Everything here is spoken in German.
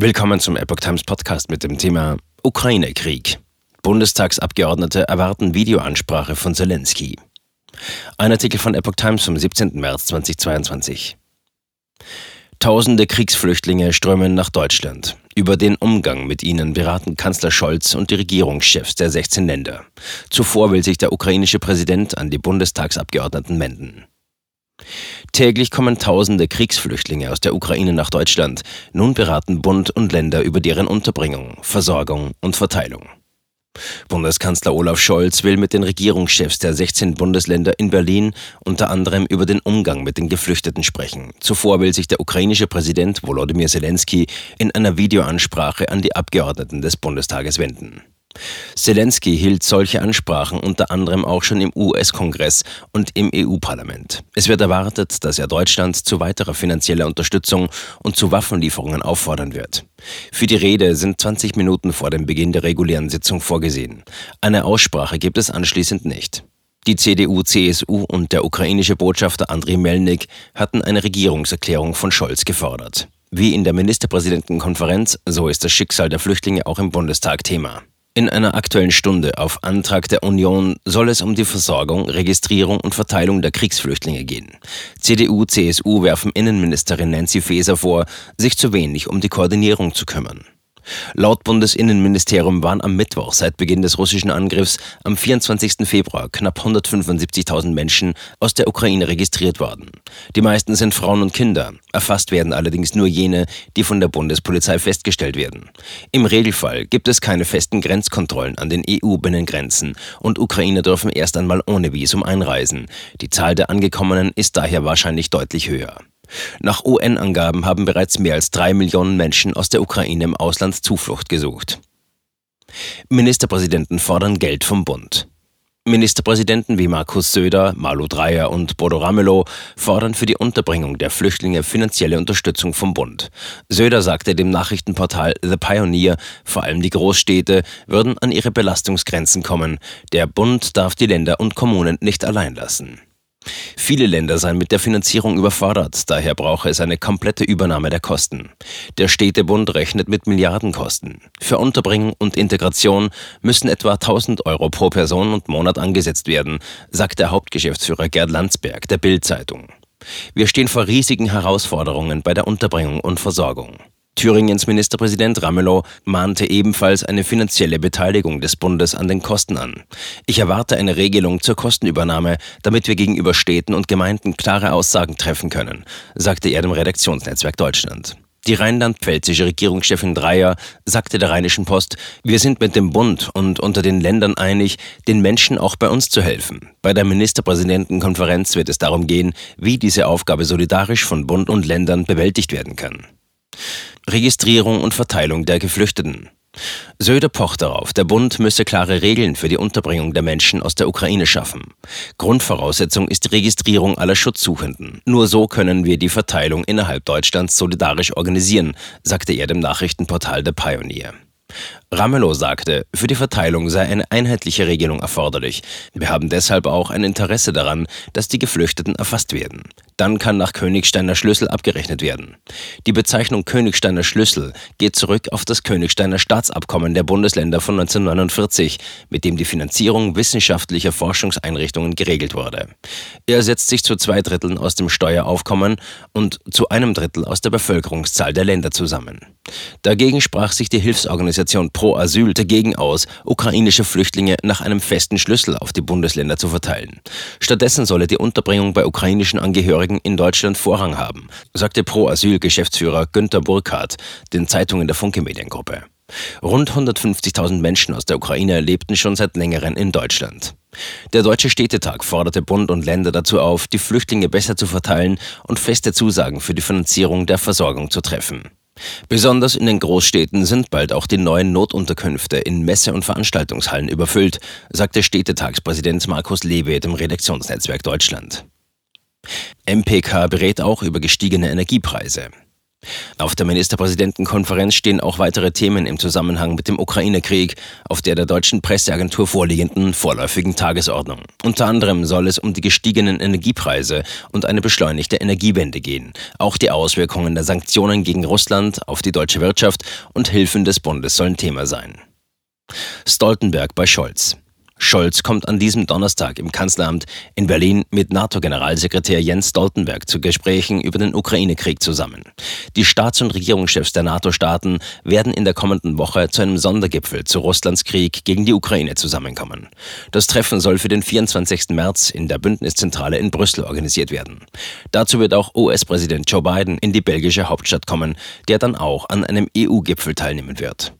Willkommen zum Epoch Times Podcast mit dem Thema Ukraine-Krieg. Bundestagsabgeordnete erwarten Videoansprache von Zelensky. Ein Artikel von Epoch Times vom 17. März 2022. Tausende Kriegsflüchtlinge strömen nach Deutschland. Über den Umgang mit ihnen beraten Kanzler Scholz und die Regierungschefs der 16 Länder. Zuvor will sich der ukrainische Präsident an die Bundestagsabgeordneten wenden. Täglich kommen tausende Kriegsflüchtlinge aus der Ukraine nach Deutschland. Nun beraten Bund und Länder über deren Unterbringung, Versorgung und Verteilung. Bundeskanzler Olaf Scholz will mit den Regierungschefs der 16 Bundesländer in Berlin unter anderem über den Umgang mit den Geflüchteten sprechen. Zuvor will sich der ukrainische Präsident Volodymyr Zelensky in einer Videoansprache an die Abgeordneten des Bundestages wenden. Zelensky hielt solche Ansprachen unter anderem auch schon im US-Kongress und im EU-Parlament. Es wird erwartet, dass er Deutschland zu weiterer finanzieller Unterstützung und zu Waffenlieferungen auffordern wird. Für die Rede sind 20 Minuten vor dem Beginn der regulären Sitzung vorgesehen. Eine Aussprache gibt es anschließend nicht. Die CDU, CSU und der ukrainische Botschafter Andriy Melnik hatten eine Regierungserklärung von Scholz gefordert. Wie in der Ministerpräsidentenkonferenz, so ist das Schicksal der Flüchtlinge auch im Bundestag Thema. In einer aktuellen Stunde auf Antrag der Union soll es um die Versorgung, Registrierung und Verteilung der Kriegsflüchtlinge gehen. CDU, CSU werfen Innenministerin Nancy Faeser vor, sich zu wenig um die Koordinierung zu kümmern. Laut Bundesinnenministerium waren am Mittwoch seit Beginn des russischen Angriffs am 24. Februar knapp 175.000 Menschen aus der Ukraine registriert worden. Die meisten sind Frauen und Kinder. Erfasst werden allerdings nur jene, die von der Bundespolizei festgestellt werden. Im Regelfall gibt es keine festen Grenzkontrollen an den EU-Binnengrenzen und Ukrainer dürfen erst einmal ohne Visum einreisen. Die Zahl der Angekommenen ist daher wahrscheinlich deutlich höher. Nach UN-Angaben haben bereits mehr als drei Millionen Menschen aus der Ukraine im Ausland Zuflucht gesucht. Ministerpräsidenten fordern Geld vom Bund. Ministerpräsidenten wie Markus Söder, Malu Dreyer und Bodo Ramelow fordern für die Unterbringung der Flüchtlinge finanzielle Unterstützung vom Bund. Söder sagte dem Nachrichtenportal The Pioneer, vor allem die Großstädte würden an ihre Belastungsgrenzen kommen. Der Bund darf die Länder und Kommunen nicht allein lassen. Viele Länder seien mit der Finanzierung überfordert, daher brauche es eine komplette Übernahme der Kosten. Der Städtebund rechnet mit Milliardenkosten. Für Unterbringung und Integration müssen etwa 1000 Euro pro Person und Monat angesetzt werden, sagt der Hauptgeschäftsführer Gerd Landsberg der Bild-Zeitung. Wir stehen vor riesigen Herausforderungen bei der Unterbringung und Versorgung. Thüringens Ministerpräsident Ramelow mahnte ebenfalls eine finanzielle Beteiligung des Bundes an den Kosten an. Ich erwarte eine Regelung zur Kostenübernahme, damit wir gegenüber Städten und Gemeinden klare Aussagen treffen können, sagte er dem Redaktionsnetzwerk Deutschland. Die rheinland-pfälzische Regierungschefin Dreyer sagte der Rheinischen Post, wir sind mit dem Bund und unter den Ländern einig, den Menschen auch bei uns zu helfen. Bei der Ministerpräsidentenkonferenz wird es darum gehen, wie diese Aufgabe solidarisch von Bund und Ländern bewältigt werden kann. Registrierung und Verteilung der Geflüchteten. Söder pocht darauf, der Bund müsse klare Regeln für die Unterbringung der Menschen aus der Ukraine schaffen. Grundvoraussetzung ist die Registrierung aller Schutzsuchenden. Nur so können wir die Verteilung innerhalb Deutschlands solidarisch organisieren, sagte er dem Nachrichtenportal The Pioneer. Ramelow sagte, für die Verteilung sei eine einheitliche Regelung erforderlich. Wir haben deshalb auch ein Interesse daran, dass die Geflüchteten erfasst werden. Dann kann nach Königsteiner Schlüssel abgerechnet werden. Die Bezeichnung Königsteiner Schlüssel geht zurück auf das Königsteiner Staatsabkommen der Bundesländer von 1949, mit dem die Finanzierung wissenschaftlicher Forschungseinrichtungen geregelt wurde. Er setzt sich zu zwei Dritteln aus dem Steueraufkommen und zu einem Drittel aus der Bevölkerungszahl der Länder zusammen. Dagegen sprach sich die Hilfsorganisation Pro Asyl dagegen aus, ukrainische Flüchtlinge nach einem festen Schlüssel auf die Bundesländer zu verteilen. Stattdessen solle die Unterbringung bei ukrainischen Angehörigen in Deutschland Vorrang haben, sagte Pro Asyl Geschäftsführer Günter Burkhardt den Zeitungen der Funke Mediengruppe. Rund 150.000 Menschen aus der Ukraine lebten schon seit längerem in Deutschland. Der Deutsche Städtetag forderte Bund und Länder dazu auf, die Flüchtlinge besser zu verteilen und feste Zusagen für die Finanzierung der Versorgung zu treffen. Besonders in den Großstädten sind bald auch die neuen Notunterkünfte in Messe- und Veranstaltungshallen überfüllt, sagte Städtetagspräsident Markus Lewe dem Redaktionsnetzwerk Deutschland. MPK berät auch über gestiegene Energiepreise. Auf der Ministerpräsidentenkonferenz stehen auch weitere Themen im Zusammenhang mit dem Ukraine-Krieg auf der der deutschen Presseagentur vorliegenden vorläufigen Tagesordnung. Unter anderem soll es um die gestiegenen Energiepreise und eine beschleunigte Energiewende gehen. Auch die Auswirkungen der Sanktionen gegen Russland auf die deutsche Wirtschaft und Hilfen des Bundes sollen Thema sein. Stoltenberg bei Scholz. Scholz kommt an diesem Donnerstag im Kanzleramt in Berlin mit NATO-Generalsekretär Jens Stoltenberg zu Gesprächen über den Ukraine-Krieg zusammen. Die Staats- und Regierungschefs der NATO-Staaten werden in der kommenden Woche zu einem Sondergipfel zu Russlands Krieg gegen die Ukraine zusammenkommen. Das Treffen soll für den 24. März in der Bündniszentrale in Brüssel organisiert werden. Dazu wird auch US-Präsident Joe Biden in die belgische Hauptstadt kommen, der dann auch an einem EU-Gipfel teilnehmen wird.